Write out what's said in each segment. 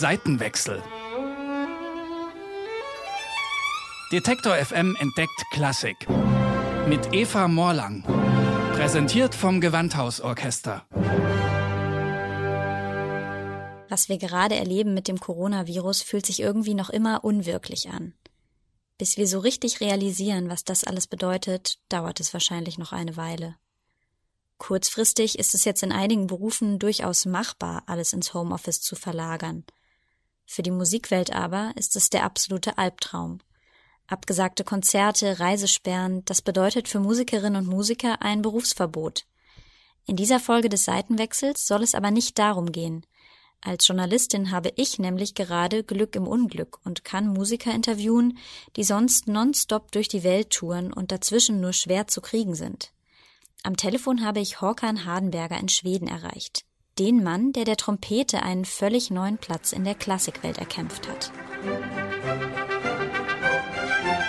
Seitenwechsel. Detektor FM entdeckt Klassik. Mit Eva Morlang. Präsentiert vom Gewandhausorchester. Was wir gerade erleben mit dem Coronavirus fühlt sich irgendwie noch immer unwirklich an. Bis wir so richtig realisieren, was das alles bedeutet, dauert es wahrscheinlich noch eine Weile. Kurzfristig ist es jetzt in einigen Berufen durchaus machbar, alles ins Homeoffice zu verlagern. Für die Musikwelt aber ist es der absolute Albtraum. Abgesagte Konzerte, Reisesperren, das bedeutet für Musikerinnen und Musiker ein Berufsverbot. In dieser Folge des Seitenwechsels soll es aber nicht darum gehen. Als Journalistin habe ich nämlich gerade Glück im Unglück und kann Musiker interviewen, die sonst nonstop durch die Welt touren und dazwischen nur schwer zu kriegen sind. Am Telefon habe ich Håkan Hardenberger in Schweden erreicht. Den Mann, der der Trompete einen völlig neuen Platz in der Klassikwelt erkämpft hat.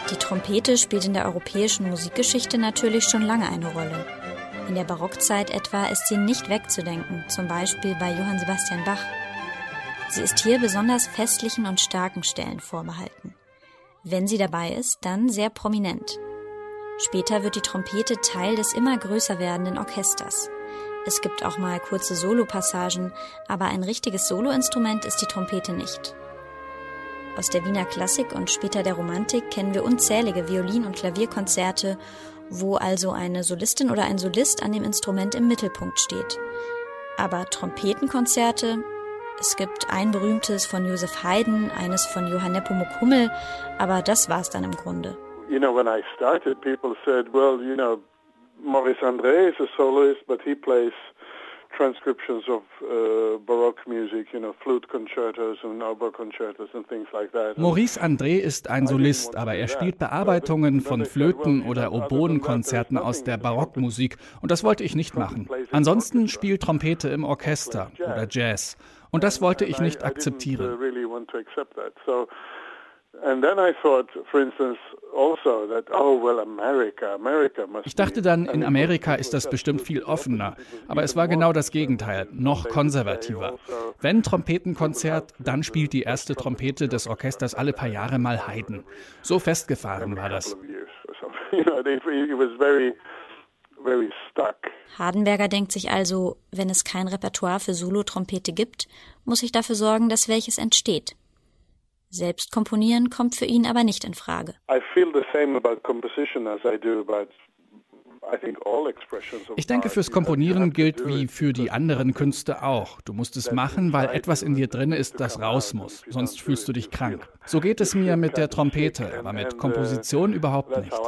Die Trompete spielt in der europäischen Musikgeschichte natürlich schon lange eine Rolle. In der Barockzeit etwa ist sie nicht wegzudenken, zum Beispiel bei Johann Sebastian Bach. Sie ist hier besonders festlichen und starken Stellen vorbehalten. Wenn sie dabei ist, dann sehr prominent. Später wird die Trompete Teil des immer größer werdenden Orchesters. Es gibt auch mal kurze Solopassagen, aber ein richtiges Soloinstrument ist die Trompete nicht. Aus der Wiener Klassik und später der Romantik kennen wir unzählige Violin- und Klavierkonzerte, wo also eine Solistin oder ein Solist an dem Instrument im Mittelpunkt steht. Aber Trompetenkonzerte, es gibt ein berühmtes von Josef Haydn, eines von Johann Nepomuk Hummel, aber das war's dann im Grunde. You know, when I started, people said, well, you know, Maurice André is a soloist, but he plays transcriptions of uh, Baroque music, you know, flute concertos and oboe concertos and things like that. Maurice André ist ein Solist, aber er spielt Bearbeitungen von Flöten- oder Oboenkonzerten aus der Barockmusik. Und das wollte ich nicht machen. Ansonsten spielt Trompete im Orchester oder Jazz. Und das wollte ich nicht akzeptieren. Ich dachte dann, in Amerika ist das bestimmt viel offener, aber es war genau das Gegenteil, noch konservativer. Also Wenn Trompetenkonzert, dann spielt die erste Trompete des Orchesters alle paar Jahre mal Haydn. So festgefahren war das. Hardenberger denkt sich also, wenn es kein Repertoire für Solo-Trompete gibt, muss ich dafür sorgen, dass welches entsteht. Selbst komponieren kommt für ihn aber nicht in Frage. Ich denke, fürs Komponieren gilt wie für die anderen Künste auch. Du musst es machen, weil etwas in dir drin ist, das raus muss. Sonst fühlst du dich krank. So geht es mir mit der Trompete, aber mit Komposition überhaupt nicht.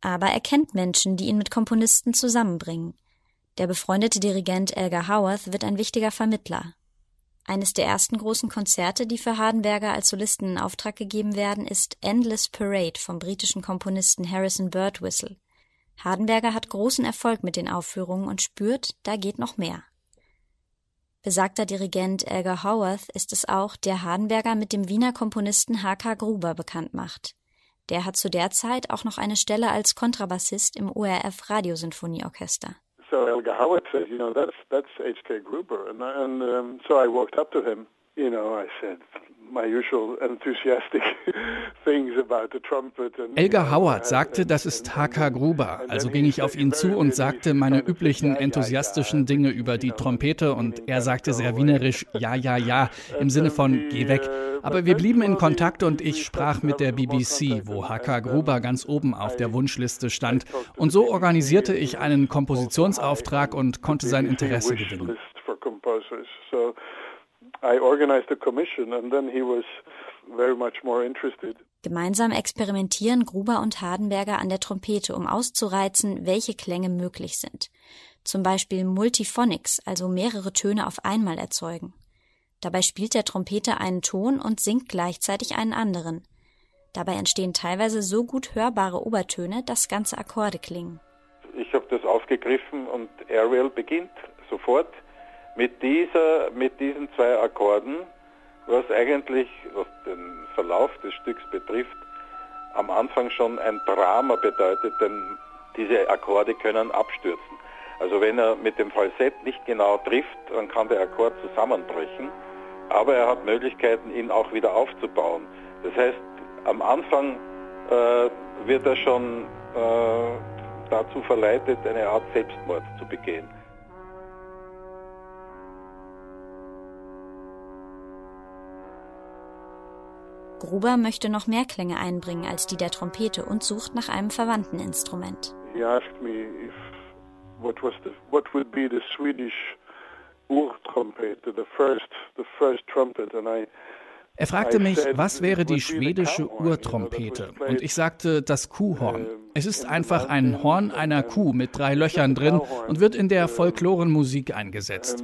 Aber er kennt Menschen, die ihn mit Komponisten zusammenbringen. Der befreundete Dirigent Elgar Howarth wird ein wichtiger Vermittler. Eines der ersten großen Konzerte, die für Hardenberger als Solisten in Auftrag gegeben werden, ist Endless Parade vom britischen Komponisten Harrison Birdwhistle. Hardenberger hat großen Erfolg mit den Aufführungen und spürt, da geht noch mehr. Besagter Dirigent Elgar Howarth ist es auch, der Hardenberger mit dem Wiener Komponisten H.K. Gruber bekannt macht. Der hat zu der Zeit auch noch eine Stelle als Kontrabassist im ORF Radiosinfonieorchester. So Elgar Howard said, you know, that's that's H.K. Gruber, and, and um, so I walked up to him. You know, I said my usual enthusiastic things about the trumpet. And, Elgar Howard sagte, das ist H.K. Gruber. Also ging ich auf ihn zu und sagte meine üblichen enthusiastischen Dinge über die Trompete und er sagte sehr wienerisch, ja, ja, ja, im Sinne von, geh weg. Aber wir blieben in Kontakt und ich sprach mit der BBC, wo H.K. Gruber ganz oben auf der Wunschliste stand. Und so organisierte ich einen Kompositionsauftrag und konnte sein Interesse gewinnen. Gemeinsam experimentieren Gruber und Hardenberger an der Trompete, um auszureizen, welche Klänge möglich sind. Zum Beispiel Multiphonics, also mehrere Töne auf einmal erzeugen. Dabei spielt der Trompeter einen Ton und singt gleichzeitig einen anderen. Dabei entstehen teilweise so gut hörbare Obertöne, dass ganze Akkorde klingen. Ich habe das aufgegriffen und Ariel beginnt sofort mit, dieser, mit diesen zwei Akkorden, was eigentlich, was den Verlauf des Stücks betrifft, am Anfang schon ein Drama bedeutet, denn diese Akkorde können abstürzen. Also wenn er mit dem Falsett nicht genau trifft, dann kann der Akkord zusammenbrechen. Aber er hat Möglichkeiten, ihn auch wieder aufzubauen. Das heißt, am Anfang äh, wird er schon äh, dazu verleitet, eine Art Selbstmord zu begehen. Gruber möchte noch mehr Klänge einbringen als die der Trompete und sucht nach einem verwandten Instrument. He asked me if what was the what would be the Swedish Urtrompete, the first the first trumpet, and I er fragte mich, was wäre die schwedische Urtrompete? Und ich sagte, das Kuhhorn. Es ist einfach ein Horn einer Kuh mit drei Löchern drin und wird in der Folklorenmusik eingesetzt.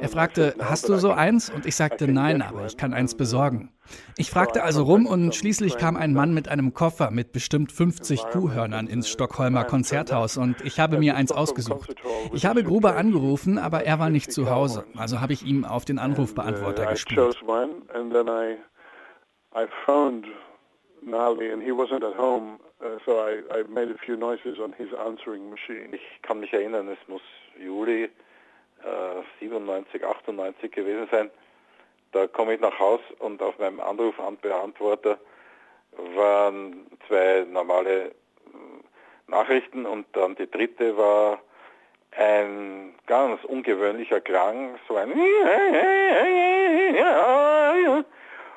Er fragte, hast du so eins? Und ich sagte, nein, aber ich kann eins besorgen. Ich fragte also rum und schließlich kam ein Mann mit einem Koffer mit bestimmt 50 Kuhhörnern ins Stockholmer Konzerthaus und ich habe mir eins ausgesucht. Ich habe Gruber angerufen, aber er war nicht zu Hause, also habe ich ihm auf den Anrufbeantworter gespielt. Nali and he wasn't at home, uh, so I, I made a few noises on his answering machine. Ich kann mich erinnern, es muss Juli 97, 98 gewesen sein. Da komme ich nach Haus und auf meinem Anrufbeantworter waren zwei normale äh, Nachrichten und dann die dritte war ein ganz ungewöhnlicher Klang, so ein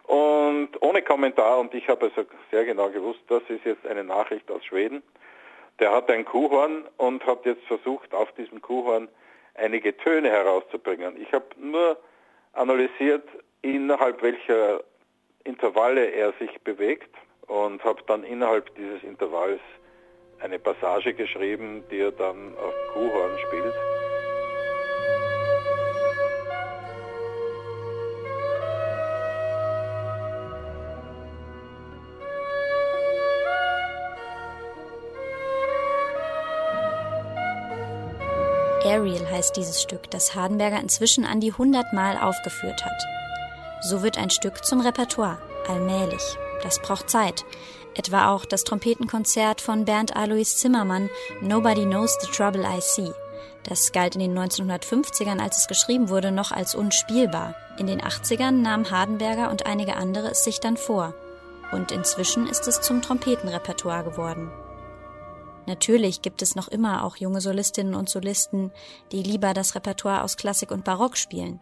und ohne Kommentar und ich habe also sehr genau gewusst, das ist jetzt eine Nachricht aus Schweden. Der hat ein Kuhhorn und hat jetzt versucht, auf diesem Kuhhorn einige Töne herauszubringen. Ich habe nur analysiert, innerhalb welcher Intervalle er sich bewegt und habe dann innerhalb dieses Intervalls eine Passage geschrieben, die er dann auf Kuhhorn spielt. Ariel heißt dieses Stück, das Hardenberger inzwischen an die 100 Mal aufgeführt hat. So wird ein Stück zum Repertoire, allmählich. Das braucht Zeit. Etwa auch das Trompetenkonzert von Bernd Alois Zimmermann, Nobody Knows the Trouble I See. Das galt in den 1950ern, als es geschrieben wurde, noch als unspielbar. In den 80ern nahmen Hardenberger und einige andere es sich dann vor. Und inzwischen ist es zum Trompetenrepertoire geworden. Natürlich gibt es noch immer auch junge Solistinnen und Solisten, die lieber das Repertoire aus Klassik und Barock spielen.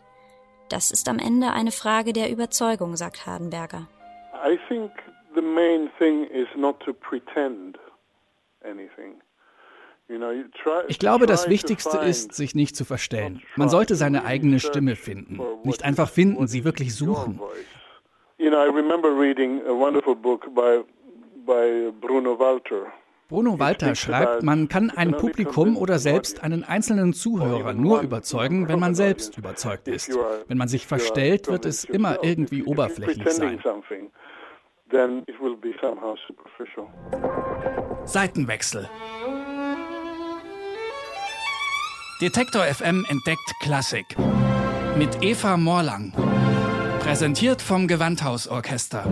Das ist am Ende eine Frage der Überzeugung, sagt Hardenberger. I think the main thing is not to pretend anything. Ich glaube, das Wichtigste ist, sich nicht zu verstellen. Man sollte seine eigene Stimme finden. Nicht einfach finden, sie wirklich suchen. You know, I remember reading a wonderful book by, by Bruno Walter. Bruno Walter schreibt, man kann ein Publikum oder selbst einen einzelnen Zuhörer nur überzeugen, wenn man selbst überzeugt ist. Wenn man sich verstellt, wird es immer irgendwie oberflächlich sein. Seitenwechsel. Detektor FM entdeckt Klassik. Mit Eva Morlang. Präsentiert vom Gewandhausorchester.